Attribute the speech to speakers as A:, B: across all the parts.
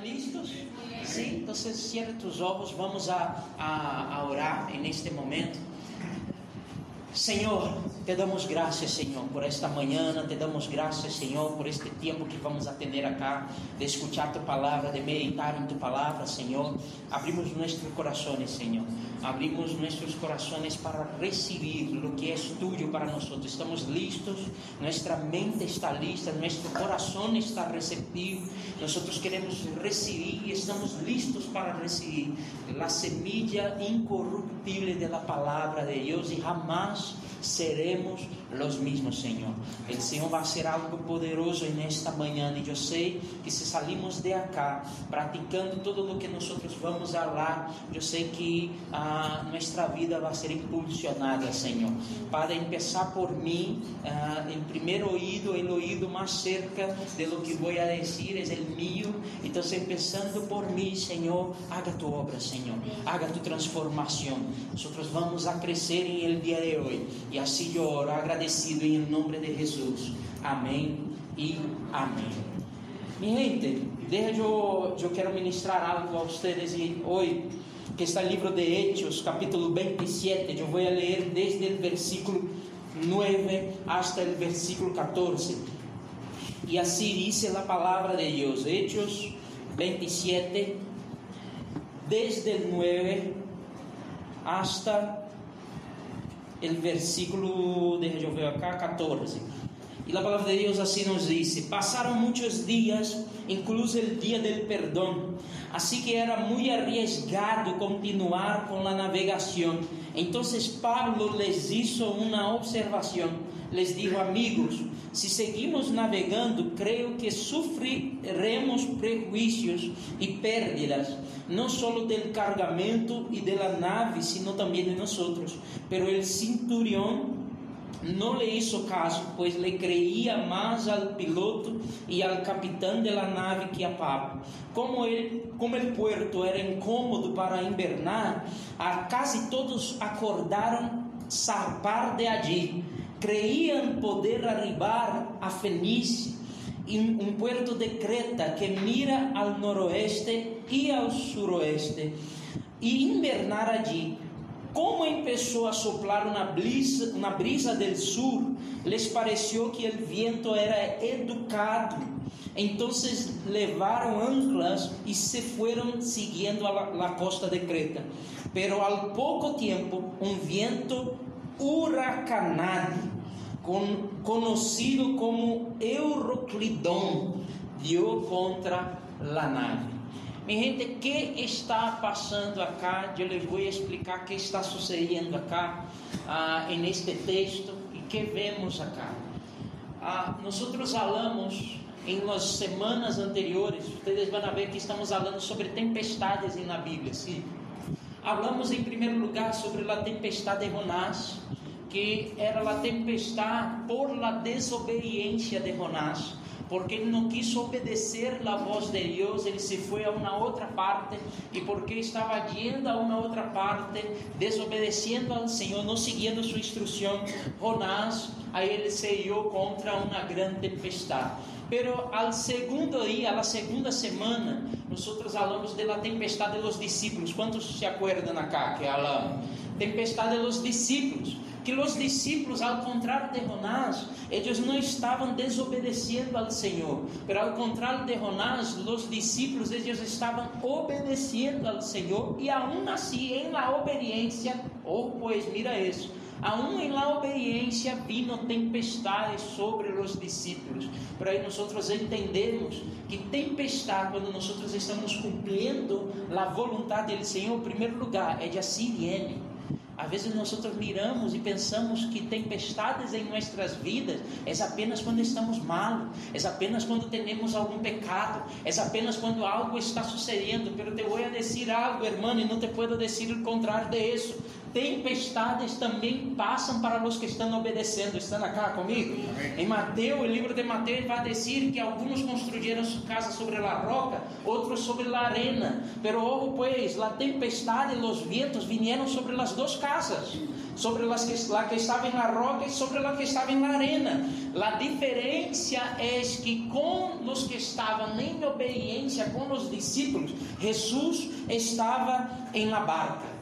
A: ¿Están listos? Sí, entonces cierra tus ojos, vamos a, a, a orar en este momento. Senhor, te damos graças, Senhor, por esta manhã, te damos graças, Senhor, por este tempo que vamos a tener acá, de escuchar tu palavra, de meditar em tu palavra, Senhor. Abrimos nossos corações, Senhor. Abrimos nossos corações para receber o que é tuyo para nós. Estamos listos, nossa mente está lista, nosso coração está receptivo. Nós queremos receber e estamos listos para receber a semilla incorruptível da palavra de Deus e seremos los mismos, Senhor. O Senhor vai ser algo poderoso nesta manhã e eu sei que se salimos de acá praticando todo o que nós vamos falar, eu sei que a ah, nossa vida vai ser impulsionada, Senhor. Para começar por mim, ah, em primeiro ouído, o ouído mais cerca de lo que vou a dizer é o mío. Então, pensando por mim, Senhor, haga tu obra, Senhor. Haga tu transformação. Nós vamos a crescer em el dia de hoje. E assim eu oro agradecido em nome de Jesus. Amém e amém. Mi gente, deixa eu, eu quero ministrar algo a vocês hoje, que está no livro de Hechos, capítulo 27. Eu vou ler desde o versículo 9 hasta o versículo 14. E assim diz a palavra de Deus. Hechos 27, desde o 9 hasta el versículo, deixa eu ver acá, 14. E a palavra de Deus assim nos diz: Passaram muitos dias, incluso o dia del perdão, assim que era muito arriesgado continuar com a navegação. Então Pablo les hizo uma observação, les dijo: Amigos, se seguimos navegando, creio que sofreremos prejuízos e pérdidas não só do cargamento e da nave, sino também de nós. Pero el centurión não le hizo caso, pois le creía mais al piloto e al capitão de la nave que a Pablo. Como ele, como puerto era incômodo para invernar, a casi todos acordaram zarpar de allí. Creíam poder arribar a Fenícia um puerto de Creta que mira ao noroeste e ao suroeste e invernar allí. Como começou a soplar uma brisa, uma brisa del sur, les pareció que o viento era educado. Então levaram anclas e se foram seguindo a la, la costa de Creta. Pero al pouco tempo, um viento huracanado con, conocido como Euroclidón, dio contra la nave. Mi gente, ¿qué está pasando acá? Les voy a explicar qué está sucediendo acá ah, en este texto y qué vemos acá. Ah, nosotros hablamos em las semanas anteriores, van a ver que estamos falando sobre tempestades na Bíblia. Sim. Hablamos em primeiro lugar sobre a tempestade de Jonás que era a tempestade por la desobediência de Jonás, porque ele não quis obedecer a voz de Deus, ele se foi a uma outra parte, e porque estava yendo a uma outra parte, desobedecendo ao Senhor, não seguindo sua instrução, Jonás, aí ele se halló contra uma grande tempestade. Pero al segundo dia, a segunda semana, nós falamos da tempestade dos discípulos. Quantos se acuerdan acá que falamos? Tempestade dos discípulos que os discípulos, ao contrário de Jonás, eles não estavam desobedecendo ao Senhor, mas ao contrário de Jonás, os discípulos eles estavam obedecendo ao Senhor e aún assim em la obediência, oh pois mira isso, aún em la obediência vino tempestade sobre os discípulos. Por aí nós entendemos que tempestade, quando nós estamos cumprindo a vontade do Senhor, em primeiro lugar, é de assim viene às vezes nós miramos e pensamos que tempestades em nossas vidas é apenas quando estamos mal, é apenas quando temos algum pecado, é apenas quando algo está sucedendo. Pero te vou a dizer algo, hermano, e não te puedo dizer o contrário de isso. Tempestades também passam para os que estão obedecendo. Estão acá comigo? Em Mateus, o livro de Mateus vai dizer que alguns construíram sua casa sobre a roca, outros sobre a arena. Pero ojo pues, a tempestade e os vientos vieram sobre as duas casas, sobre las que, la que estava na roca e sobre la que estava na arena. A diferença é que com os que estavam em obediência com os discípulos, Jesus estava em la barca.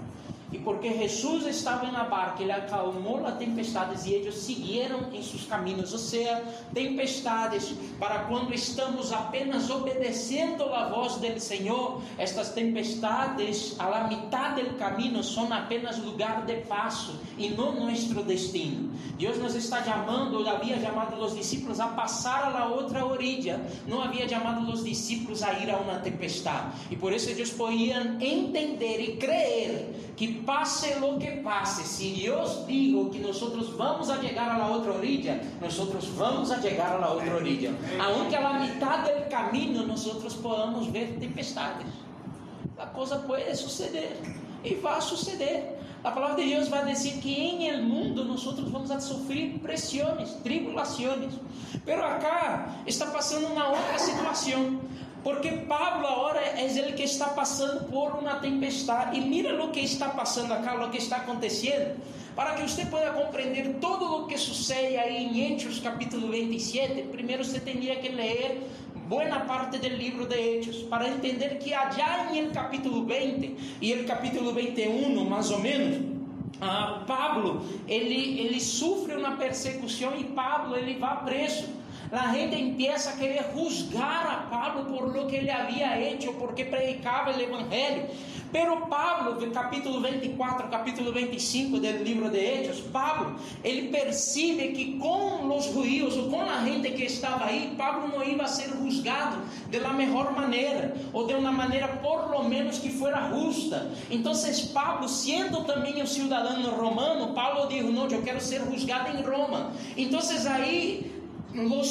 A: E porque Jesus estava na barca, ele acalmou as tempestades e eles seguiram em seus caminhos. Ou seja, tempestades para quando estamos apenas obedecendo a voz do Senhor, estas tempestades la mitad del caminho são apenas lugar de passo e não nosso destino. Deus nos está chamando, havia chamado os discípulos a passar a outra orilla, não havia chamado os discípulos a ir a uma tempestade. E por isso eles podiam entender e crer que pase lo que pase, si Dios dijo que nosotros vamos a llegar a la otra orilla, nosotros vamos a llegar a la otra orilla. Aunque a la mitad del camino nosotros podamos ver tempestades. La cosa puede suceder e vai suceder. A palavra de Deus vai dizer que em el mundo nós vamos a sofrer pressões, tribulações. Pero acá está passando uma outra situação. Porque Pablo agora é ele que está passando por uma tempestade. E mira o que está passando acá, o que está acontecendo. Para que você possa compreender todo o que sucede aí em Hechos capítulo 27, primeiro você teria que ler boa parte do livro de Hechos para entender que allá em el capítulo 20 e el capítulo 21, mais ou menos, ah, Pablo ele, ele sofre uma persecução e Pablo ele vai preso. La gente empieza a querer juzgar a Pablo por lo que ele havia hecho, porque predicava o evangelho. Pero Pablo, capítulo 24, capítulo 25 do livro de Hechos, Pablo, ele percebe que com os judeus ou com a gente que estava aí, Pablo não ia ser juzgado de la melhor maneira, ou de uma maneira por lo menos que fuera justa. Então, Pablo, sendo também um cidadão romano, Pablo disse: Não, eu quero ser juzgado em Roma. Então, aí los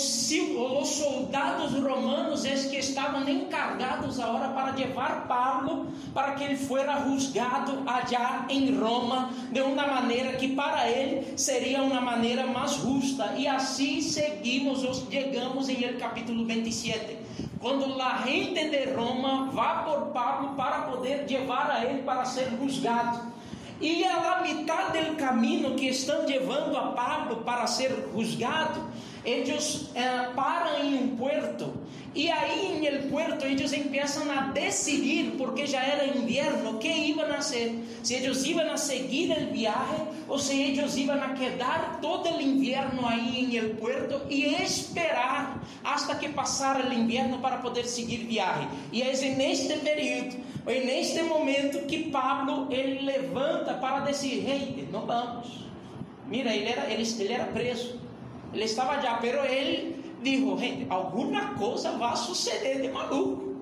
A: soldados romanos es que estavam encargados agora para levar Pablo para que ele fuera juzgado allá em Roma de uma maneira que para ele seria uma maneira mais justa. E assim seguimos chegamos em el capítulo 27 quando a gente de Roma vá por Pablo para poder levar a ele para ser juzgado e a la mitad del caminho que estão levando a Pablo para ser juzgado eles eh, param em um puerto. E aí em el puerto eles começam a decidir porque já era inverno que iam a fazer se eles iam a seguir o viaje ou se eles iam a quedar todo o inverno aí em el puerto e esperar hasta que passar o inverno para poder seguir viaje. E é neste período é neste momento que Pablo ele levanta para decidir hey, não vamos mira ele era ele, ele era preso ele estava allá, pero ele dijo, gente, alguma coisa vai suceder de maluco.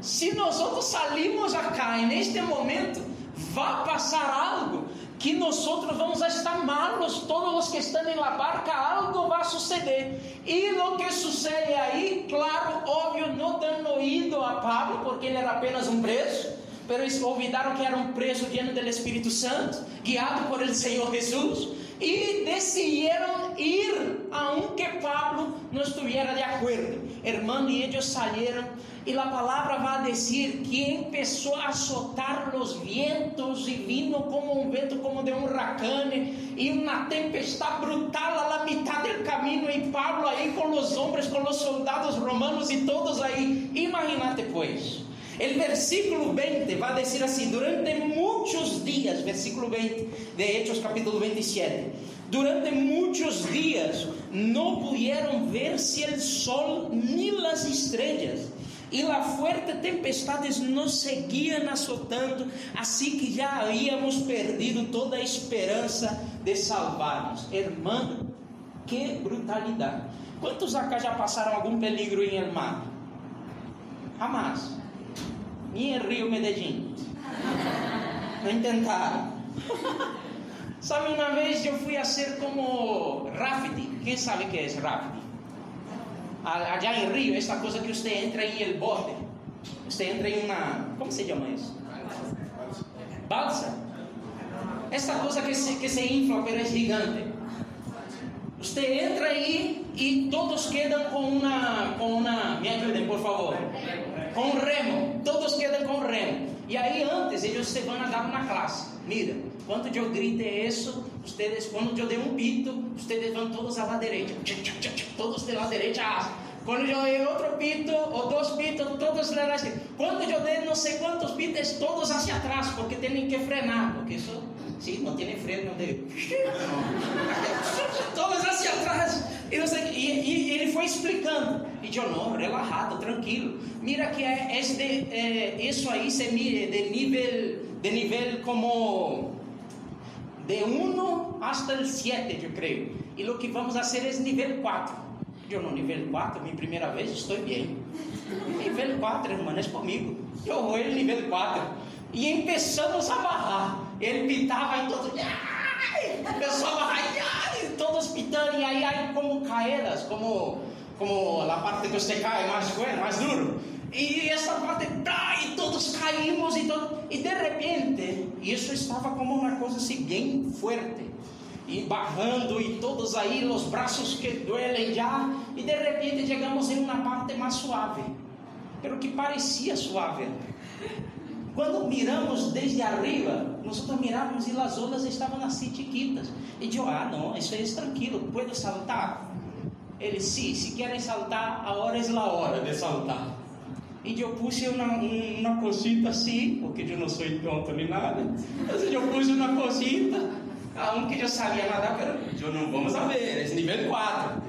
A: Se nós salimos acá neste momento vai passar algo que nós vamos estar malos, todos os que estão la barca, algo vai suceder. E o que sucede aí, claro, óbvio, não dando ouído a Pablo, porque ele era apenas um preso, eles olvidaram que era um preso diante do Espírito Santo, guiado por el Senhor Jesus e decidiram ir aunque Pablo não estivesse de acordo. Hermano, e eles saíram e a palavra vai dizer que começou a soltar os vientos e vino como um vento como de um huracane e uma tempestade brutal a la mitad del caminho e Pablo aí com os homens, com os soldados romanos e todos aí. Imagínate pois. El versículo 20 va a decir así, durante muchos días, versículo 20 de Hechos capítulo 27, durante muchos días no pudieron verse el sol ni las estrellas. E a fuerte tempestades nos seguiam azotando, assim que já havíamos perdido toda a esperança de salvar-nos. Hermano, que brutalidade! Quantos acá já passaram algum peligro em el mar? Jamás ni en Rio Medellín. Nem tentaram. Sabe, uma vez eu fui a ser como rafting. Quem sabe o que é rafting? Allá em Rio, essa coisa que você entra em el bote. Você entra em uma. Como se chama isso? Balsa. Esta cosa que se, que se infla, pero es gigante. Usted entra ahí y todos quedan con una, con una, me ayuden por favor, con remo, todos quedan con remo. Y ahí antes van a dar una clase. Mira, cuando yo grite eso, ustedes, cuando yo dé un pito, ustedes van todos a la derecha, todos de la derecha Cuando yo dé otro pito o dos pitos, todos de la derecha. Cuando yo dé no sé cuántos pitos, todos hacia atrás, porque tienen que frenar, porque eso Sí, no tiene freno de. Todos hacia atrás. E, e, e, ele foi explicando. E eu, não, relajado, tranquilo. Mira que é, este, é, isso aí se mide de nível, de nível como de 1 hasta el 7, eu creio. E o que vamos fazer é nível 4. Eu no nível 4, minha primeira vez, estou bem. Nível 4, irmão, é comigo. Eu vou no nível 4. E começamos a barrar. Ele pitava e todos. Começou a barrar e todos pitando. E aí, aí como caídas, como, como a parte que você cai mais, mais duro. E essa parte, e todos caímos e, todo, e de repente, isso estava como uma coisa assim bem forte. E barrando e todos aí, os braços que duelem já. E de repente chegamos em uma parte mais suave. Pero que parecia suave. Quando miramos desde arriba, nós mirávamos e as ondas estavam assim chiquitas. E eu, ah, não, isso é tranquilo, pode saltar? Ele, sim, se querem saltar, a hora é a hora de saltar. E eu pus uma, uma cosita assim, porque eu não sou tonto nem nada. Eu pus uma cosita, aunque eu sabia nadar, mas eu não vamos a ver, é nível 4.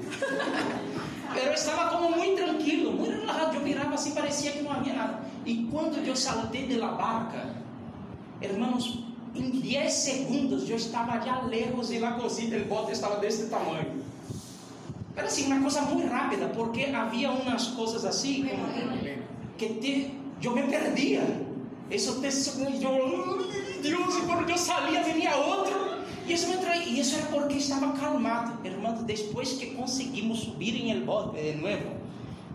A: Eu estava como muito tranquilo, muito relajado. Eu mirava assim, parecia que não havia nada. E quando eu saltei de la barca, irmãos, em 10 segundos eu estava já lejos e a cosita, o bote estava desse tamanho. Era assim, uma coisa muito rápida, porque havia umas coisas assim que te, eu me perdia. Isso te, eu, Deus, e quando eu saía, vinha outro. E isso, e isso era porque estava calmado. Irmãos, depois que conseguimos subir em el bote de novo,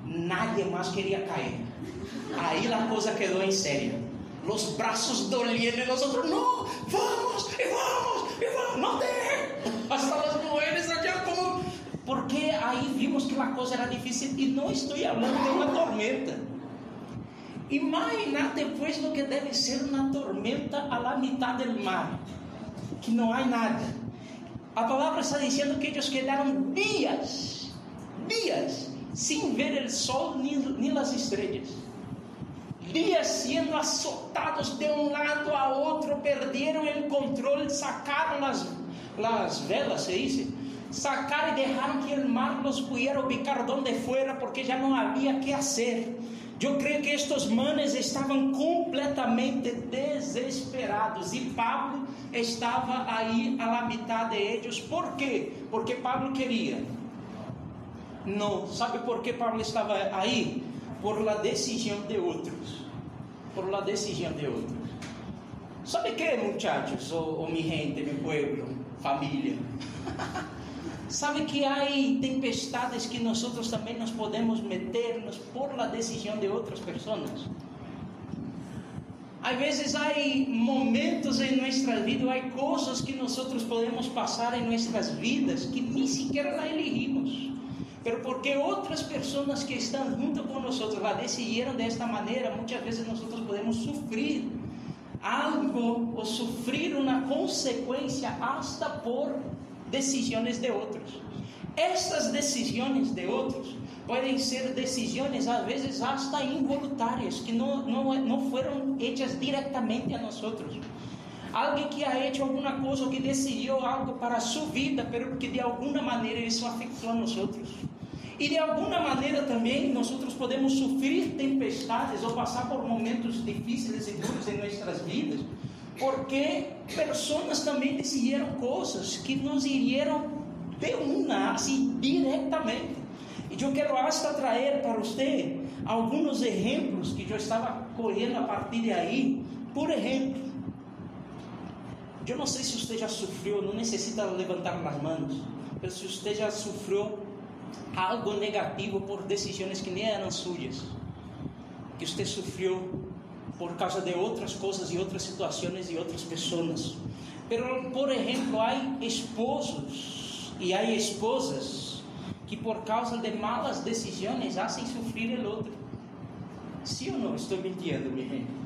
A: nadie mais queria cair. Aí a coisa quedou em sério. Os braços doliam e nós outros, não, vamos, e vamos, e vamos, não tem. Hasta as mulheres aqui como. Porque aí vimos que a coisa era difícil e não estou falando de uma tormenta. Imagina depois do que deve ser uma tormenta a la mitad del mar que não há nada. A palavra está dizendo que eles quedaram dias, dias, sem ver o sol nem, nem as estrelas. Dias sendo azotados de um lado a outro, perderam o controle, sacaram as, as velas, se diz, sacaram e deixaram que o mar los pudiera ubicar donde fuera, porque já não havia que fazer. Eu creio que estes manes estavam completamente desesperados e Pablo estava aí a la mitad de ellos. ¿Por quê? Porque Pablo queria. Não, sabe por que Pablo estava aí? Por la decisão de outros. Por la decisão de outros. ¿Sabe que, muchachos, ou, ou mi gente, mi pueblo, família? Sabe que há tempestades que nós também nos podemos meternos por la decisão de outras pessoas. Às vezes há momentos em nossa vida, há coisas que nós podemos passar em nossas vidas que nem sequer la elegimos. Pero porque outras pessoas que estão junto com nós la decidiram desta maneira, muitas vezes nós podemos sofrer algo ou sofrer uma consequência hasta por decisões de outros. Estas decisões de outros podem ser decisões, às vezes, hasta involuntárias, que não, não, não foram hechas diretamente a nós. Alguém que ha hecho alguma coisa, que decidiu algo para a sua vida, mas que de alguma maneira isso afetou a nós. E de alguma maneira também nós podemos sofrer tempestades ou passar por momentos difíceis e duros em nossas vidas, porque pessoas também decidiram coisas que nos iriam de uma, assim, diretamente. E eu quero hasta trazer para você alguns exemplos que eu estava colhendo a partir de aí. Por exemplo, eu não sei se você já sofreu, não necessita levantar as mãos, mas se você já sofreu algo negativo por decisões que nem eram suas, que você sofreu por causa de outras coisas e outras situações e outras pessoas. Pero, por exemplo, há esposos e há esposas que por causa de malas decisões fazem sofrer o outro. Sim ou não? Estou mentindo, minha gente.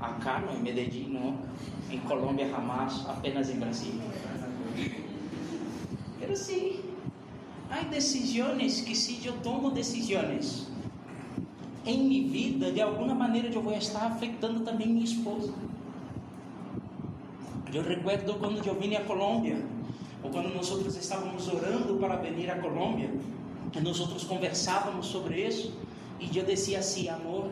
A: Acá em Medellín, não. Em Colômbia, jamás, apenas em Brasília. Pero sim, há decisões que se eu tomo decisões em minha vida, de alguma maneira eu vou estar afetando também minha esposa. Eu recuerdo quando eu vim a Colômbia, ou quando nós estávamos orando para vir a Colômbia, nós conversávamos sobre isso, e eu dizia assim, amor,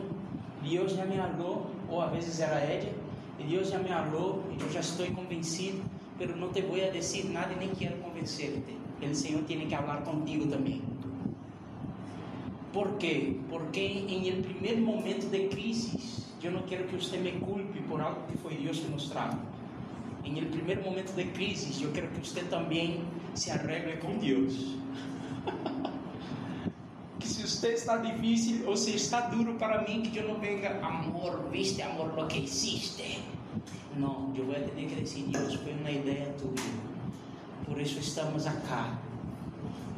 A: Deus já me falou, ou às vezes era Edia, e Deus já me falou, e eu já estou convencido, mas não te vou dizer nada e nem quero convencer-te. O Senhor tem que falar contigo também. ¿Por quê? Porque em el primeiro momento de crise, eu não quero que você me culpe por algo que foi Deus que nos trajo em el primeiro momento de crise, eu quero que você também se arregle com Deus. você está difícil ou se está duro para mim, que eu não venga, amor, viste amor, lo que hiciste. Não, eu vou ter que dizer, Deus, foi uma ideia tua. Por isso estamos acá.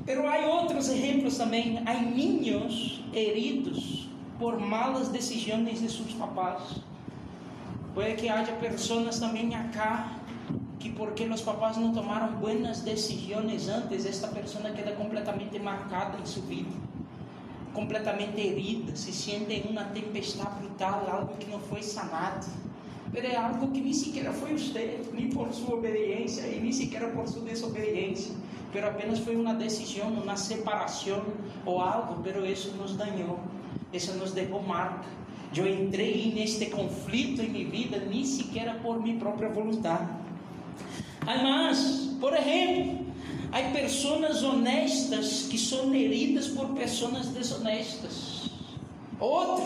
A: Pero há outros exemplos também. Há niños heridos por malas decisões de seus papás. Pode que haja pessoas também acá que porque os papás não tomaram buenas decisões antes, esta pessoa queda completamente marcada em sua vida, completamente herida, se sente em uma tempestade brutal, algo que não foi sanado. Mas é algo que nem sequer foi você, nem por sua obediência e nem sequer por sua desobediência, mas apenas foi uma decisão, uma separação ou algo, mas isso nos danhou, isso nos deixou marca. Eu entrei neste conflito em minha vida, nem sequer por minha própria vontade. Además, por exemplo, há pessoas honestas que são heridas por pessoas desonestas. Outro,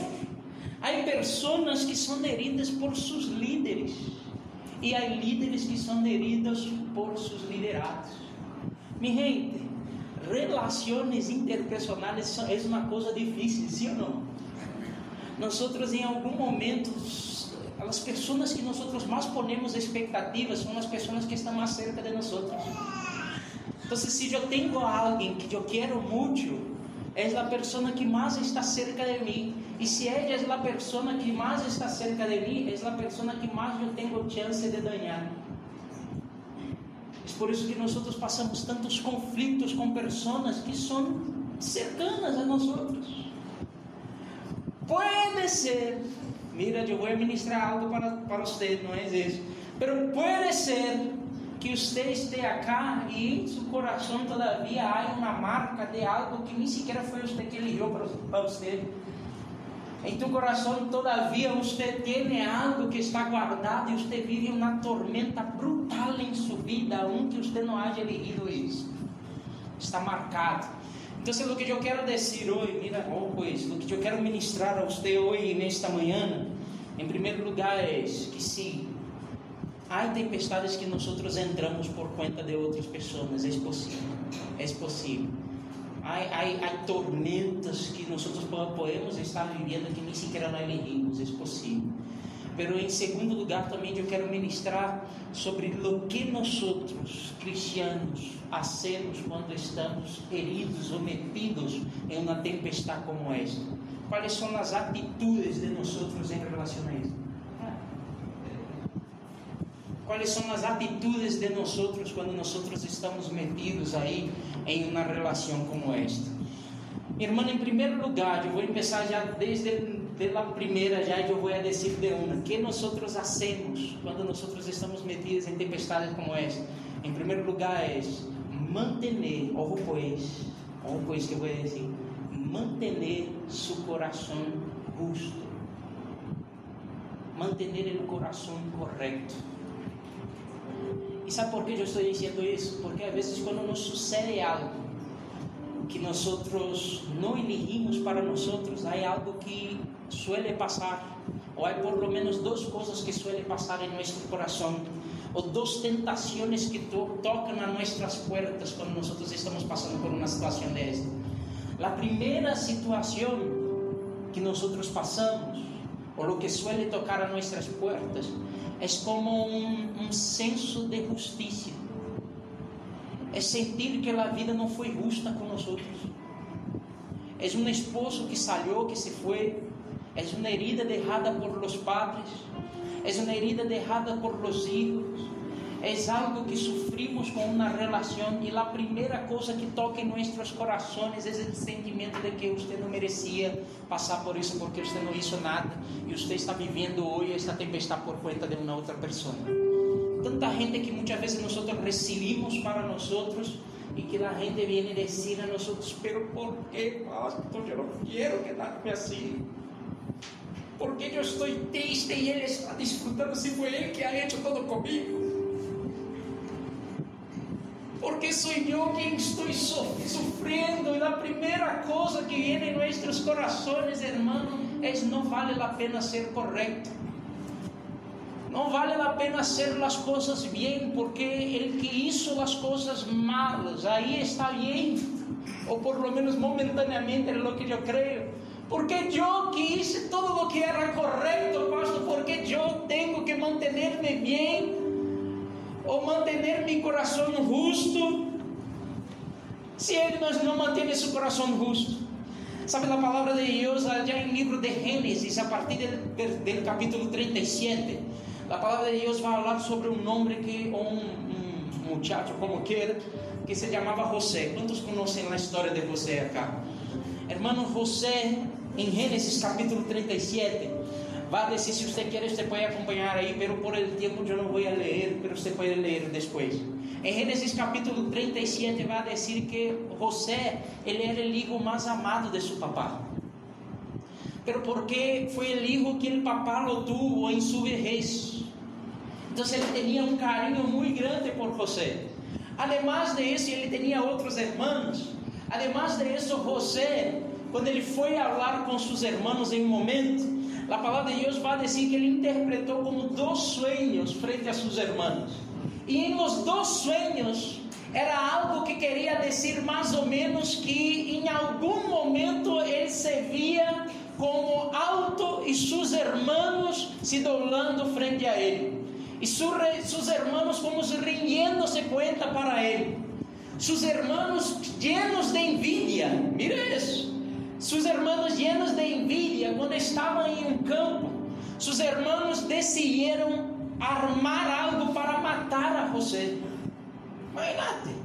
A: há pessoas que são heridas por seus líderes. E há líderes que são heridos por seus liderados. Mi gente, relações interpersonais é uma coisa difícil, sim ou não? Nós em algum momento as pessoas que nós mais ponemos expectativas são as pessoas que estão mais cerca de nós. Se eu tenho alguém que eu quero muito, é a pessoa que mais está cerca de mim. E se ela é a pessoa que mais está cerca de mim, é a pessoa que mais eu tenho chance de ganhar. É por isso que nós passamos tantos conflitos com pessoas que são cercanas a nós. Pode ser mira, eu vou ministrar algo para, para você, não é isso. Pode ser que você esteja acá e em seu coração todavia há uma marca de algo que nem sequer foi você que eligiu para, você. Em teu coração todavia você tem algo que está guardado e você vive uma tormenta brutal em sua vida, aunque você não haja elegido isso. Está marcado. Então, o que eu quero dizer hoje, mira, oh, pois, o que eu quero ministrar a você hoje, nesta manhã, em primeiro lugar, é que sim, há tempestades que nós entramos por conta de outras pessoas, é possível, é possível. Há, há, há tormentas que nós podemos estar vivendo que nem sequer não elegimos, é possível. Pero em segundo lugar também eu quero ministrar sobre o que nós outros cristianos hacemos quando estamos heridos ou metidos em uma tempestade como esta. Quais são as atitudes de nós outros em relação a isso? Quais são as atitudes de nós outros quando nós outros estamos metidos aí em uma relação como esta? Irmã, em primeiro lugar, eu vou começar já desde pela primeira já eu vou a dizer de uma, que nós hacemos quando nós estamos metidos em tempestades como esta? Em primeiro lugar é manter, ojo pois, ojo pois que eu vou dizer, manter seu coração justo, manter o coração correto. Sabe por que eu estou dizendo isso? Porque às vezes quando nos sucede algo que nós não elegimos para nós, há algo que suele pasar, ou há por lo menos duas coisas que suele passar em nosso coração, ou duas tentações que to tocam a nossas portas quando nós estamos passando por uma situação desta. A primeira situação que nós passamos o lo que suele tocar a nuestras puertas, es como un senso de justicia. Es sentir que la vida no fue justa con nosotros. Es un esposo que salió, que se fue. Es una herida dejada por los padres. Es una herida dejada por los hijos é algo que sofrimos com uma relação e a primeira coisa que toca em nossos corações é o sentimento de que você não merecia passar por isso porque você não hizo nada e você está vivendo hoje esta tempestade por conta de uma outra pessoa. Tanta gente que muitas vezes nós recebemos para nós e que a gente vem dizer a nós, pero por que, pastor, eu não quero quedar-me assim. Porque eu estou triste e ele está disfrutando se foi ele que ha hecho todo comigo sou eu quem estou sofrendo. E a primeira coisa que vem em nossos hermano, é não vale a pena ser correto. Não vale a pena ser as coisas bem, porque el que hizo as coisas malas, aí está bem, ou por lo menos momentaneamente é o que eu creio. Porque eu que hice todo o que era correto, pastor, porque eu tenho que manter-me bem ou manter meu coração justo, se ele não mantém esse coração justo. Sabe a palavra de Deus, já em livro de Gênesis, a partir do, capítulo 37, a palavra de Deus vai falar sobre um homem que, um, um muchacho como quer, que se chamava José. Quantos conhecem a história de José acá? Hermano José, em Gênesis capítulo 37, Va a decir, si usted quiere, usted puede acompañar ahí, pero por el tiempo yo no voy a leer, pero usted puede leer después. En Génesis capítulo 37 va a decir que José, él era el hijo más amado de su papá. Pero porque fue el hijo que el papá lo tuvo en su vejez. Entonces él tenía un cariño muy grande por José. Además de eso, él tenía otros hermanos. Además de eso, José, cuando él fue a hablar con sus hermanos en un momento, a palavra de Deus vai dizer que ele interpretou como dois sonhos frente a seus irmãos. E em los dois sonhos era algo que queria dizer mais ou menos que em algum momento ele se via como alto e seus irmãos se doblando frente a ele. E seus irmãos como rindo-se conta para ele. Seus irmãos llenos de envidia. Mira isso sus hermanos llenos de envidia, quando estavam em um campo, sus hermanos decidiram armar algo para matar a José. Imagínate,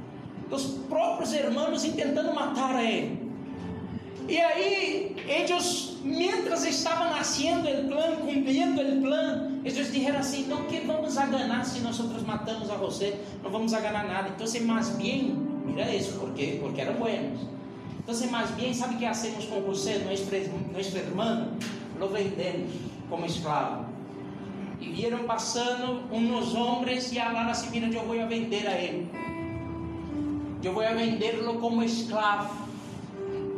A: os próprios hermanos tentando matar a ele. E aí, eles, mientras estavam nascendo o plano, cumprindo o plano, eles disseram assim: Não, que vamos a ganhar se nós matamos a você? Não vamos a ganhar nada. Então, mais bem, mira isso, por quê? Porque eram buenos. Entonces, más bien, ¿sabe qué hacemos con José, nuestro, nuestro hermano? Lo vendemos como esclavo. E vieram passando uns homens e falaram assim: Mira, eu vou a vender a ele. Eu vou a vendê-lo como escravo.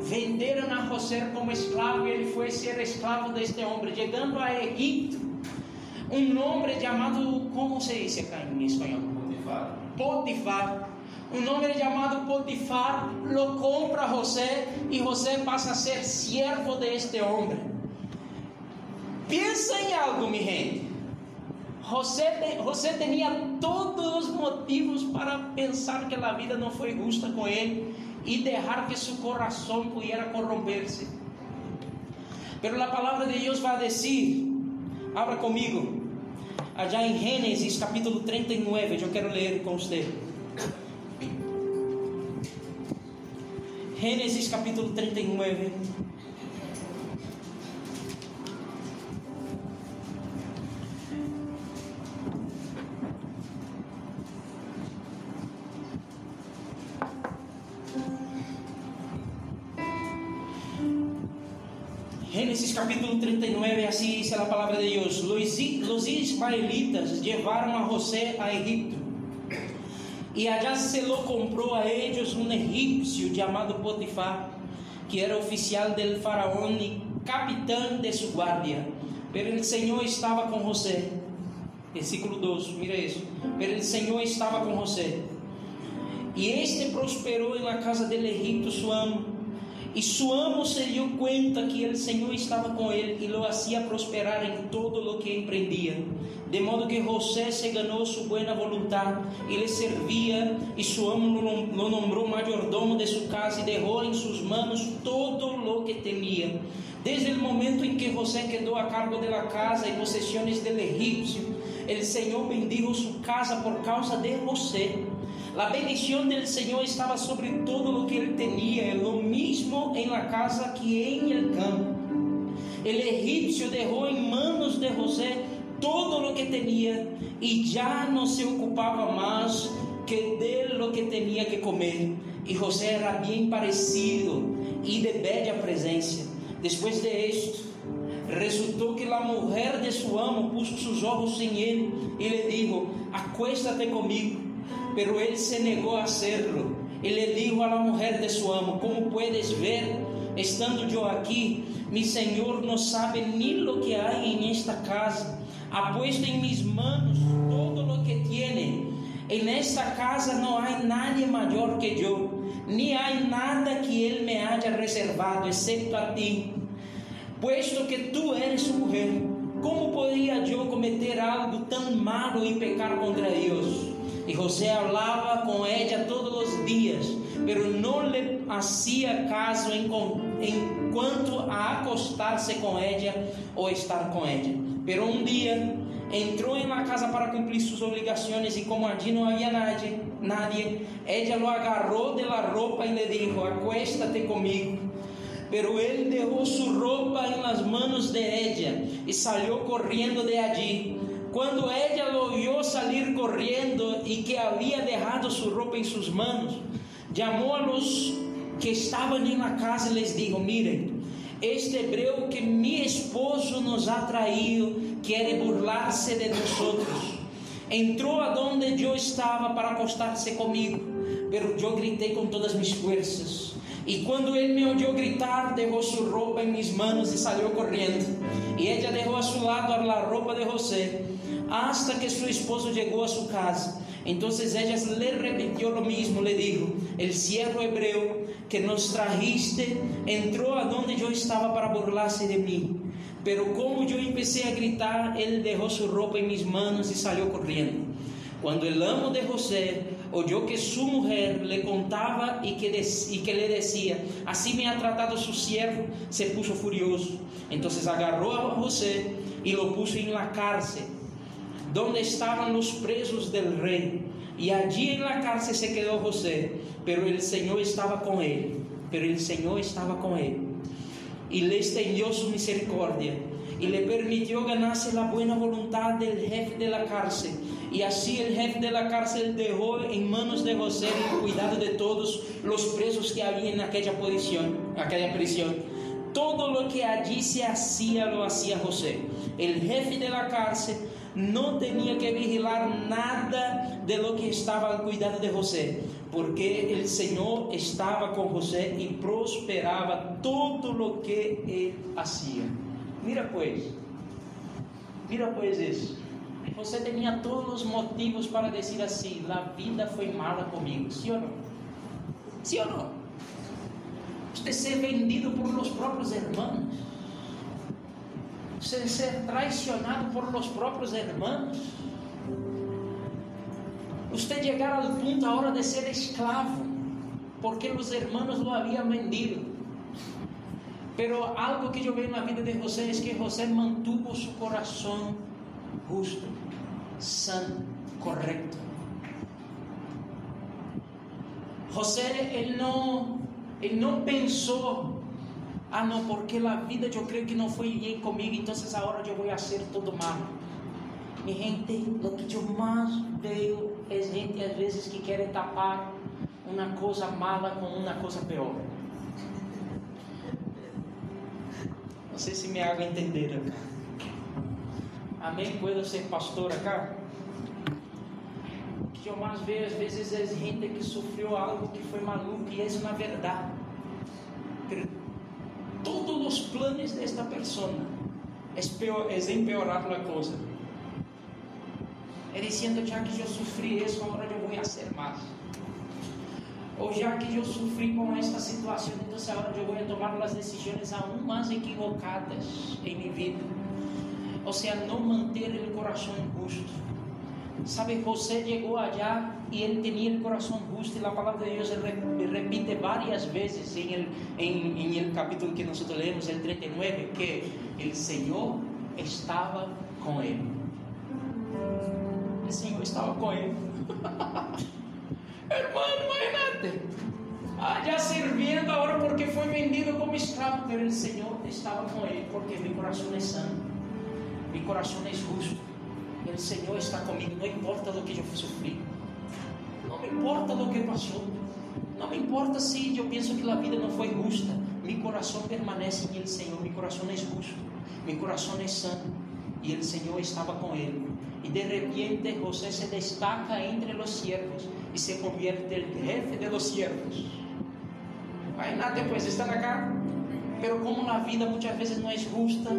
A: Venderam a José como escravo e ele foi ser escravo deste homem. Chegando a Egipto, um homem chamado, como se diz em espanhol? Potifar. Potifar um homem chamado Potifar lo compra a José e José passa a ser siervo de este homem. Pensa em algo, mi gente. José, José tinha todos os motivos para pensar que a vida não foi justa com ele e deixar que seu coração pudiera corromper-se. Pero a palavra de Deus vai dizer, abra comigo, allá em Gênesis capítulo 39, eu quero ler com você. Génesis capítulo 39. Génesis capítulo 39, assim diz a palavra de Deus: Los ismaelitas levaram a José a Egipto e lo comprou a eles um egípcio chamado Potifar, que era oficial del faraón e capitão de sua guardia. Pero o Senhor estava com José. Versículo 2, mira isso. Pero o Senhor estava com José. E este prosperou na casa del Egipto, su amo. E su amo se dio cuenta que el Señor estaba con él y lo hacía prosperar en todo lo que emprendía. De modo que José se ganó su buena voluntad y le servía, y su amo lo nombró mayordomo de su casa y dejó en sus manos todo lo que tenía. Desde el momento en que José quedó a cargo de la casa y posesiones del egipcio, el Señor bendijo su casa por causa de José. La bendición del Señor estaba sobre todo lo que él tenía, lo mismo en la casa que en el campo. El egipcio dejó en manos de José todo lo que tenía y ya no se ocupaba más que de lo que tenía que comer. Y José era bien parecido y de bella presencia. Después de esto, resultó que la mujer de su amo puso sus ojos en él y le dijo, acuéstate conmigo. Pero él se negó a hacerlo. Y le dijo a la mujer de su amo, ¿cómo puedes ver, estando yo aquí, mi Señor no sabe ni lo que hay en esta casa? Ha puesto en mis manos todo lo que tiene. En esta casa no hay nadie mayor que yo, ni hay nada que Él me haya reservado, excepto a ti. Puesto que tú eres su mujer, ¿cómo podría yo cometer algo tan malo y pecar contra Dios? Y José hablaba con ella todos los días, pero no le hacía caso en, en cuanto a acostarse con ella o estar con ella. Pero un día entró en la casa para cumplir sus obligaciones y como allí no había nadie, nadie, ella lo agarró de la ropa y le dijo, acuéstate conmigo. Pero él dejó su ropa en las manos de ella y salió corriendo de allí. Cuando ella lo vio salir corriendo y que había dejado su ropa en sus manos, llamó a los que estaban en la casa y les dijo, miren, este hebreo que mi esposo nos ha traído quiere burlarse de nosotros. Entró a donde yo estaba para acostarse conmigo, pero yo grité con todas mis fuerzas. Y cuando él me oyó gritar, dejó su ropa en mis manos y salió corriendo. Y ella dejó a su lado la ropa de José hasta que su esposo llegó a su casa. Entonces ella le repitió lo mismo, le dijo, el siervo hebreo que nos trajiste entró a donde yo estaba para burlarse de mí. Pero como yo empecé a gritar, él dejó su ropa en mis manos y salió corriendo. Cuando el amo de José oyó que su mujer le contaba y que, y que le decía, así me ha tratado su siervo, se puso furioso. Entonces agarró a José y lo puso en la cárcel, donde estaban los presos del rey. Y allí en la cárcel se quedó José, pero el Señor estaba con él, pero el Señor estaba con él. Y le extendió su misericordia y le permitió ganarse la buena voluntad del jefe de la cárcel. Y así el jefe de la cárcel dejó en manos de José el cuidado de todos los presos que había en aquella posición, aquella prisión. Todo lo que allí se hacía lo hacía José. El jefe de la cárcel no tenía que vigilar nada de lo que estaba al cuidado de José, porque el Señor estaba con José y prosperaba todo lo que él hacía. Mira pues, mira pues eso. José tenía todos los motivos para decir así, la vida fue mala conmigo, ¿sí o no? ¿Sí o no? Usted ser vendido por los propios hermanos ser, ser traicionado por los propios hermanos. Usted llegar al punto ahora de ser esclavo, porque los hermanos lo habían vendido. Pero algo que veo en la vida de José es que José mantuvo su corazón justo, sano, correcto. José, él no, él no pensó Ah, no, porque la vida yo creo que no fue bien conmigo, entonces ahora yo voy a hacer todo mal. Mi gente, lo que yo más veo es gente a veces que quiere tapar una cosa mala con una cosa peor. No sé si me hago entender acá. Amém? Puedo ser pastor acá? O que eu mais vejo às vezes é gente que sofreu algo que foi maluco e isso na verdade todos los planes de esta persona es, peor, es empeorar la cosa. Es diciendo, ya que yo sufrí eso, ahora yo voy a hacer más. ou já que eu sofri com esta situação, então agora eu vou tomar as decisões aún mais equivocadas em minha vida. Ou seja, não manter o coração justo. Sabe, José chegou allá e ele tinha o coração justo, e a palavra de Deus repite várias vezes em el, em, em el capítulo que nós lemos, el 39, que o Senhor estava com ele. O Senhor estava com ele. Hermano, imagínate. Allá sirviendo ahora porque foi vendido como escravo, pero el Señor estava com ele, porque mi coração é santo, mi coração é justo. El Senhor está comigo, não importa do que eu sofri, não me importa do que passou, não me importa se eu penso que a vida não foi justa, mi coração permanece em el Senhor, mi coração é justo, mi coração é santo, e el Senhor estava com ele. E de repente José se destaca entre os siervos y se convierte el jefe de los siervos. Imagínate pues, están acá, pero como la vida muchas veces no es justa,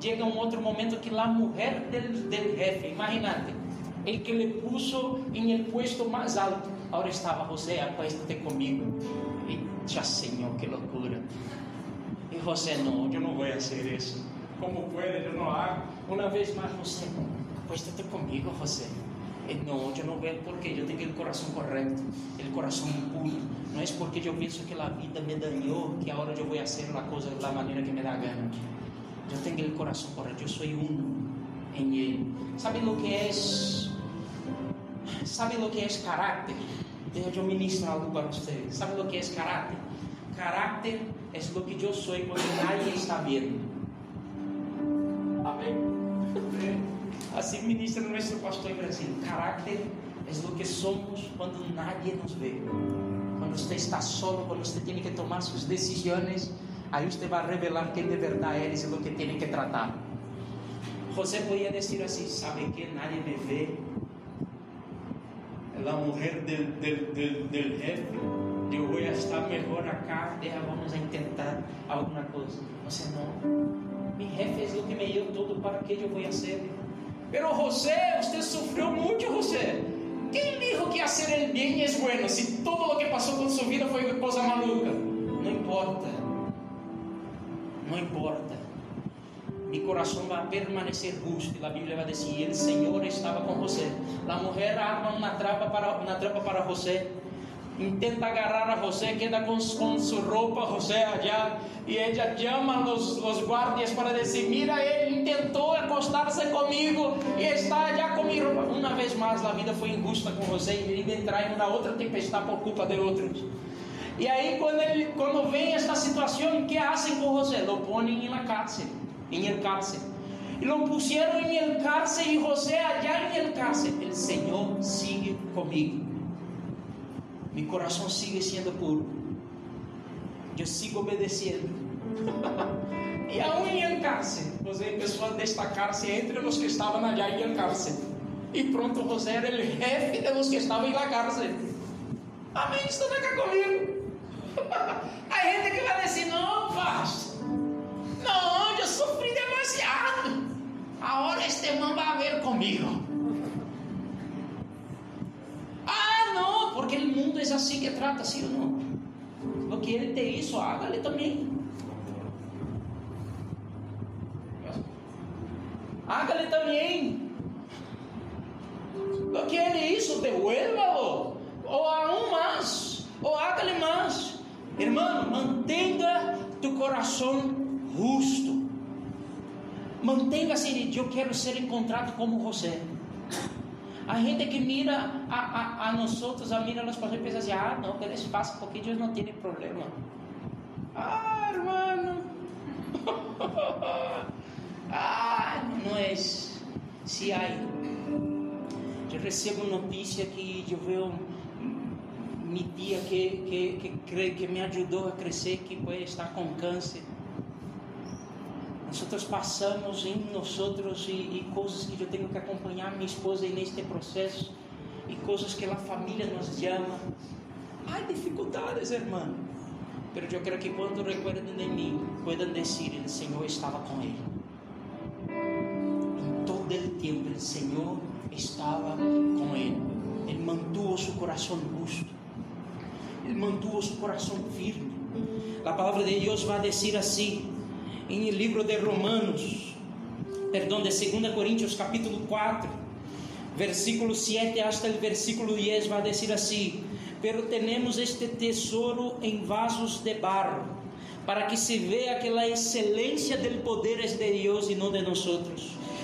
A: llega un otro momento que la mujer del, del jefe, imagínate, el que le puso en el puesto más alto, ahora estaba José, acuéstate conmigo. Y ya Señor, qué locura. Y José, no, yo no voy a hacer eso. ¿Cómo puede? Yo no hago. Una vez más, José, acuéstate conmigo, José. No, yo no veo porque yo tengo el corazón correcto, el corazón puro. No es porque yo pienso que la vida me dañó que ahora yo voy a hacer la cosa de la manera que me da gana. Yo tengo el corazón correcto, yo soy uno en él. ¿Sabe lo que es? ¿Sabe lo que es carácter? Deja yo ministro algo para ustedes. ¿Sabe lo que es carácter? Carácter es lo que yo soy cuando nadie está viendo. Amén. Assim ministra nosso pastor em Brasil. Caráter é o que somos quando nadie nos vê. Quando você está solo, quando você tem que tomar suas decisões, aí você vai revelar quem de verdade eres e o que tem que tratar. José podia dizer assim: sabe que nadie me vê. A mulher del jefe, eu vou estar melhor acá, deja, vamos a alguma coisa. Você não, mi jefe é o que me deu tudo, para que eu vou fazer? Pero José, usted sufrió mucho, José. ¿Quién dijo que hacer el bien es bueno si todo lo que pasó con su vida fue cosa maluca? No importa. No importa. Mi corazón va a permanecer justo. Y la Biblia va a decir, el Señor estaba con José. La mujer arma una trampa para, una trampa para José intenta agarrar a José, queda con, con, su ropa José allá y ella llama a los, los guardias para decir, mira, él intentó acostarse conmigo y está allá con mi ropa. Una vez más la vida fue injusta con José y ele entra en una otra tempestad por culpa de otros. Y ahí cuando, él, cuando ven esta situación, ¿qué hacen con José? Lo ponen en la cárcel, en el cárcel. Y lo pusieron en el cárcel y José allá en el cárcel. El Señor sigue conmigo. Mi coração sigue sendo puro. Eu sigo obedecendo. e aún em cárcel, José começou a destacar-se entre os que estavam allá em cárcel. E pronto, José era o jefe de los que estavam na cárcel. Amém? Estão aqui comigo? Há gente que vai dizer: Não, pastor. Não, eu sofri demasiado. Agora este man vai ver comigo. porque o mundo é assim que trata, sim ou não? Lo que ele te hizo, hágale também. Hágale também. Lo ele hizo, devuélvalo. Ou aún mais. Ou hágale mais. Hermano, mantenha tu coração justo. Mantenha-se, eu quero ser encontrado como você. A gente que mira a, a, a nosotros, a mira a los pastores y piensa así, ah, no, que les pasa porque ellos no tienen problema. Ah, hermano. ah, não é. Se há. Eu recebo notícia que eu vejo minha tia que, que, que, que me ajudou a crescer, que pode estar com câncer. Nós passamos em nós e, e coisas que eu tenho que acompanhar minha esposa neste processo e coisas que a família nos chama. Há dificuldades, irmão. Mas eu quero que quando recuerden de mim, puedan dizer: o Senhor estava com ele. Em todo o tempo, o Senhor estava com ele. Ele mantuvo seu coração justo. Ele mantuvo seu coração firme. A palavra de Deus vai dizer assim, em livro de Romanos, perdão, de 2 Coríntios, capítulo 4, versículo 7 hasta o versículo 10, vai dizer assim: Pero tenemos este tesouro em vasos de barro, para que se vea que a excelência do poder de Deus e não de nós,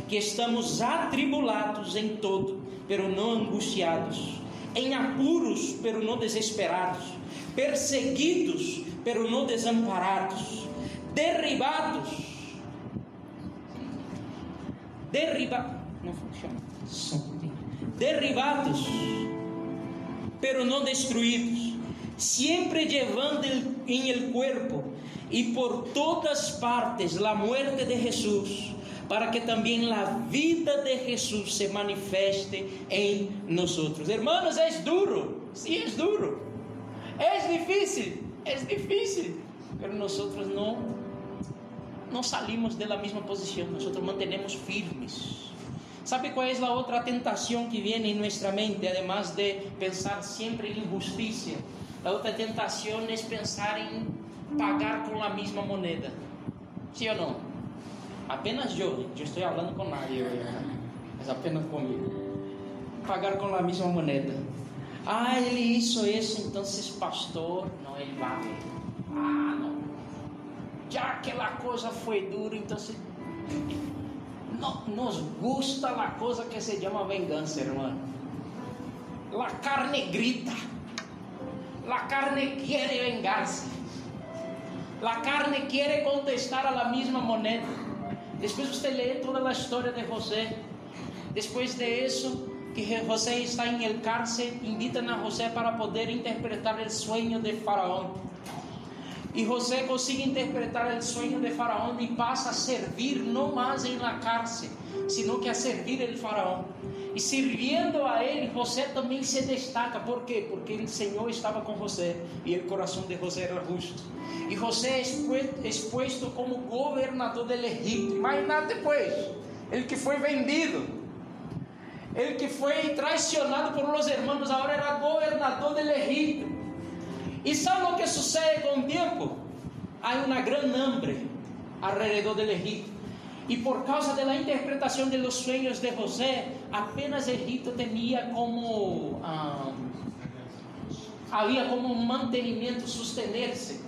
A: que estamos atribulados em todo, pero não angustiados, em apuros, pero não desesperados, perseguidos, pero não desamparados, derribados, derriba, não funciona, derribados, pero não destruídos, sempre llevando em el cuerpo e por todas partes la muerte de Jesús, para que também a vida de Jesus se manifeste em nós. Hermanos, é duro, sim, é duro, é difícil, é difícil, mas nós não não salimos da mesma posição, nós mantenemos firmes. ¿Sabe qual é a outra tentação que vem em nossa mente, además de pensar sempre em injustiça? A outra tentação é pensar em pagar com a mesma moneda. Sim ou não? Apenas eu, eu estou falando com nadie, mas apenas comigo. Pagar com a mesma moneda. Ah, ele hizo isso, então pastor, não, ele vai. Ah, não. Já aquela coisa foi dura, então se no, nos gusta la cosa que se llama venganza, hermano. La carne grita. La carne quiere vengarse. La carne quiere contestar a la misma moneda. Después usted lee toda la historia de José. Después de eso, que José está en el cárcel, invitan a José para poder interpretar el sueño de Faraón. E José consigue interpretar o sonho de Faraó e passa a servir não mais em la cárcel, sino que a servir el Faraó. E servindo a ele, José também se destaca. ¿Por quê? Porque o Senhor estava com José e o coração de José era justo. E José é exposto como governador do Egito. Mas nada depois, ele que foi vendido, ele que foi traicionado por los hermanos, agora era governador do Egito. E sabe o que sucede com o tempo? Há uma grande hambre alrededor do Egito. E por causa da interpretação de los sueños de José, apenas Egipto tinha como ah, havia como mantenimento sustener-se.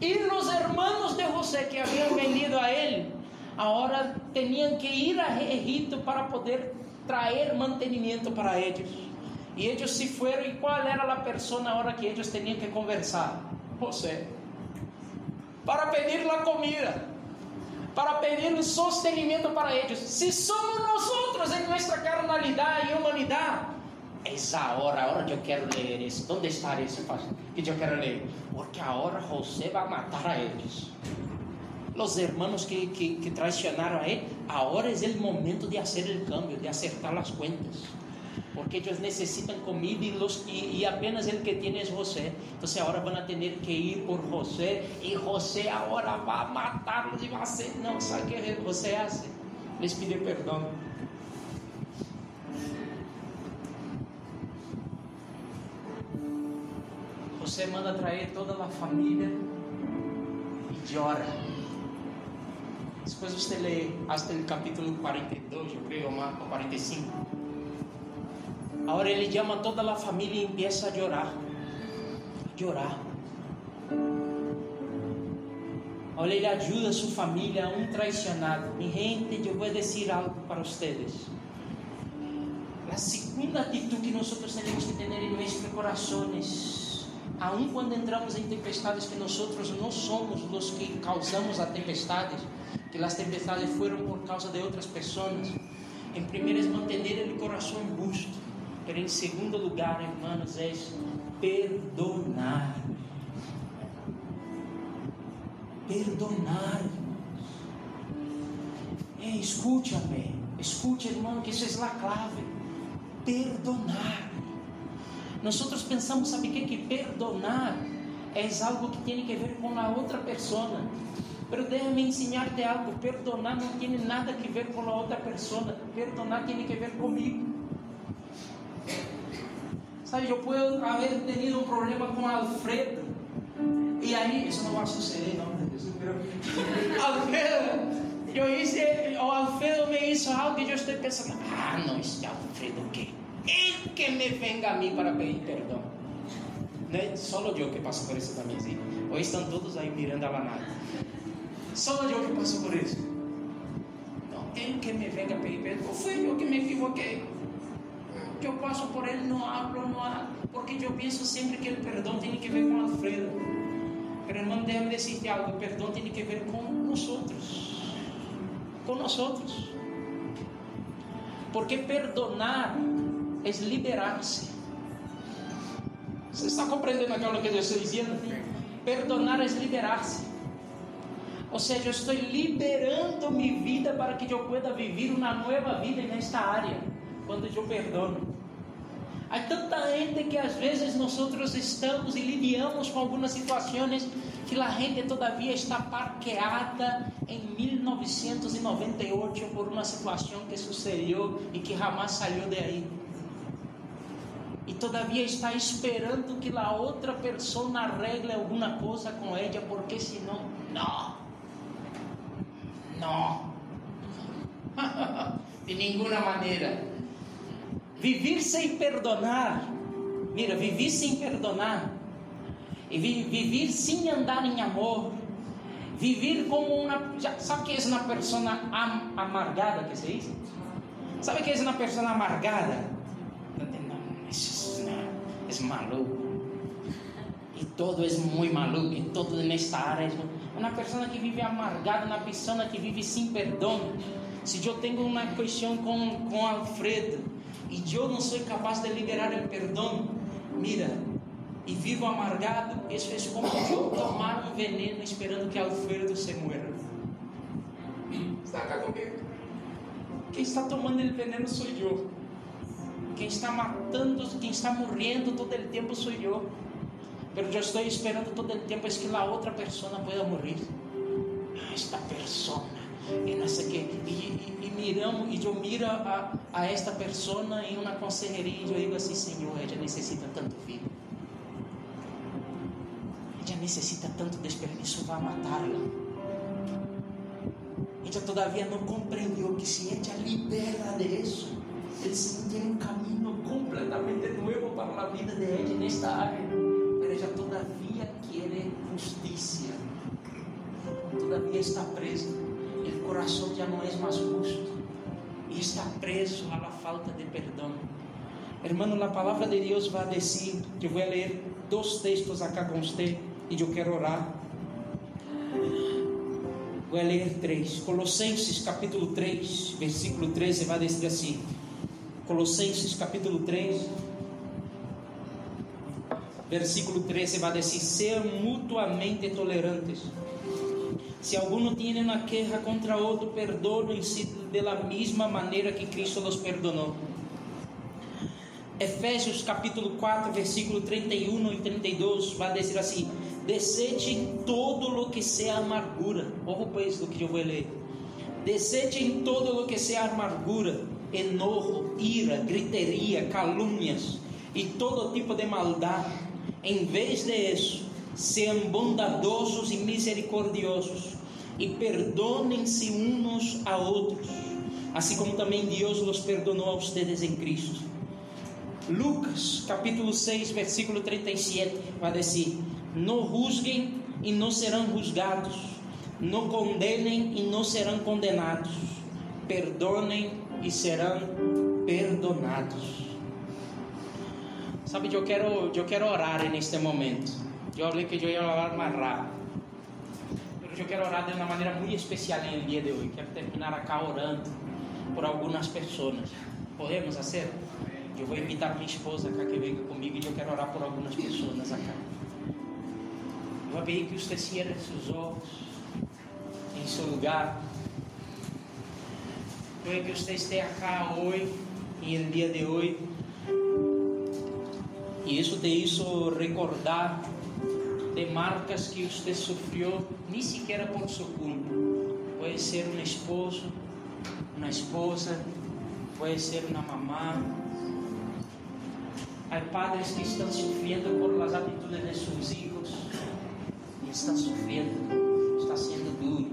A: E os hermanos de José que haviam vendido a ele, agora tinham que ir a Egipto para poder trazer mantenimento para eles. E eles se foram, e qual era a pessoa na hora que eles tinham que conversar? José. Para pedir a comida, para pedir o sostenimento para eles. Se somos nós outros em nossa carnalidade e humanidade, essa hora, a hora que eu quero ler isso. Onde está esse que eu quero ler? Porque a hora José vai matar a eles. Os hermanos que, que, que a ele, agora é o momento de fazer o cambio, de acertar as contas porque eles necessitam comida e, los, e, e apenas ele que tem é você. Então agora vão ter que ir por você e você agora vai matá-los e você não sabe o que você faz. Les pide perdão. Você manda trazer toda a família e chora. Depois você lê até o capítulo 42, eu creio, ou 45. Agora ele chama toda a família e começa a chorar. A chorar. Agora ele ajuda a sua família, um traicionado. Mi gente, eu vou dizer algo para vocês. A segunda atitude que nós temos que ter em nossos corações, aun quando entramos em tempestades que nós não somos os que causamos as tempestades, que as tempestades foram por causa de outras pessoas. Em primeiro é manter o coração busto Em segundo lugar, hermanos, é perdonar. Perdonar. É, escute-me, escute, irmão, que isso é a clave. Perdonar. Nós pensamos, sabe o que? Que perdonar é algo que tem que ver com a outra pessoa. Pero déjame ensinar-te algo: perdonar não tem nada que ver com a outra pessoa, perdonar tem que ver comigo. Sabe, eu posso haver tenido um problema com Alfredo. E aí, isso não vai suceder, não. Alfredo, eu hice, o Alfredo me hizo algo e eu estou pensando, ah, não, este Alfredo, o quê? Ele que me venga a mim para pedir perdão. Né? Só eu que passo por isso também. Assim. Hoje estão todos aí mirando a lanada. Só eu que passo por isso. Não, ele que me venga a pedir perdão. Foi eu que me equivoquei. Que eu passo por ele, não hablo, não hablo. Porque eu penso sempre que o perdão tem que ver com Alfredo. Mas irmão, déjame decirte algo: o perdão tem que ver com nós outros. Com nós outros. Porque perdonar é liberar-se. Você está compreendendo aquilo que eu estou dizendo? Perdonar é liberar-se. Ou seja, eu estou liberando minha vida para que eu possa viver uma nova vida nesta área, quando eu perdono. Há tanta gente que às vezes nós estamos e lidiamos com algumas situações que a gente todavia está parqueada em 1998 por uma situação que sucedeu e que jamais saiu de aí. E todavia está esperando que a outra pessoa arregle alguma coisa com ela, porque senão, não, não, de nenhuma maneira. Viver sem perdonar, mira, viver sem perdonar, e viver sem andar em amor, viver como uma, sabe que é uma pessoa amargada que se diz? Sabe que é uma pessoa amargada? é maluco. E todo é muito maluco, e todo nesta área é uma pessoa que vive amargada, uma pessoa que vive sem perdão. Se eu tenho uma questão com, com Alfredo e eu não sou capaz de liberar o perdão, mira, e vivo amargado, isso é como eu tomar um veneno esperando que Alfredo se muera. Está cá comigo? Quem está tomando o veneno sou eu. Quem está matando, quem está morrendo todo o tempo sou eu. Mas eu estou esperando todo o tempo é que a outra pessoa pueda morrer. Ah, esta pessoa, e não sei que, e, e, e miramos, eu miro a, a esta pessoa em uma consejeria e eu digo assim, Senhor, ela necessita tanto vida. Ela necessita tanto desperdício, vai matá-la. Ela todavia não compreendeu que se ela libera disso, ele tem um caminho completamente novo para a vida de ele nesta área. Mas ela todavia quer justiça. Todavia está preso. O coração já não é mais justo. E está preso à falta de perdão. Hermano, a palavra de Deus vai dizer, eu vou ler dois textos acá com você e eu quero orar. Vou ler três. Colossenses capítulo 3, versículo 13, vai dizer assim: Colossenses capítulo 3, versículo 13 vai dizer: Ser mutuamente tolerantes. Se alguno tiene uma queja contra outro, perdoem-se de la mesma maneira que Cristo los perdonou. Efésios capítulo 4, versículo 31 e 32 vai dizer assim: Desete todo lo que seja amargura. Ojo pues do que eu vou ler. Desete todo lo que seja amargura enojo, ira, griteria, calúnias e todo tipo de maldade. Em vez de isso, sejam bondadosos e misericordiosos e perdonem-se uns a outros, assim como também Deus os perdonou a vocês em Cristo. Lucas capítulo 6, versículo 37 vai dizer: Não juzguem e não serão julgados, não condenem e não serão condenados, perdonem e serão perdonados. Sabe, eu quero, eu quero orar neste momento. Eu falei que eu ia orar mais rápido. Mas eu quero orar de uma maneira muito especial no dia de hoje. Quero terminar acá orando por algumas pessoas. Podemos fazer? Eu vou invitar minha esposa acá que venha comigo e eu quero orar por algumas pessoas acá. Eu vou pedir que você cierre seus olhos em seu lugar. Puede que usted esté acá hoy y el día de hoy y eso te hizo recordar de marcas que usted sufrió ni siquiera por su culpa. Ser un esposo, una esposa, puede ser una mamá, Há padres que estão sofrendo por as atitudes de seus filhos e estão sofrendo, está sendo duro.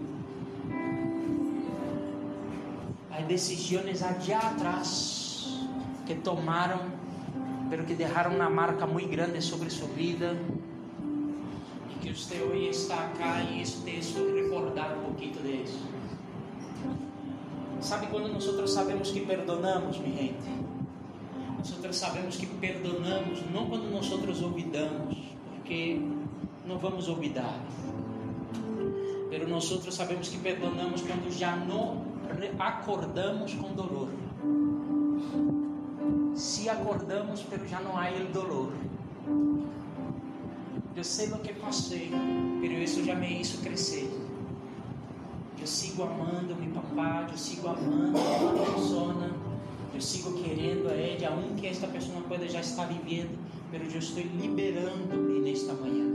A: Há decisões allá atrás que tomaram, pero que deixaram uma marca muito grande sobre sua vida você hoje está acá e isso te hizo recordar um pouquinho disso. Sabe quando nós sabemos que perdonamos, minha gente? Nós sabemos que perdonamos não quando nós olvidamos, porque não vamos olvidar. Pero nós sabemos que perdonamos quando já não acordamos com dolor. Se acordamos, pero já não há o dolor. Eu sei o que passei, pero isso já me hizo crescer. Eu sigo amando meu papá, eu sigo amando a pessoa eu sigo querendo a Ele, aunque esta pessoa pode já estar vivendo, mas eu estou liberando-me nesta manhã.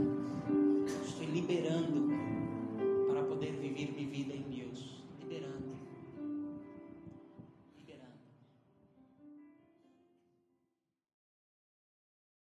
A: Estou liberando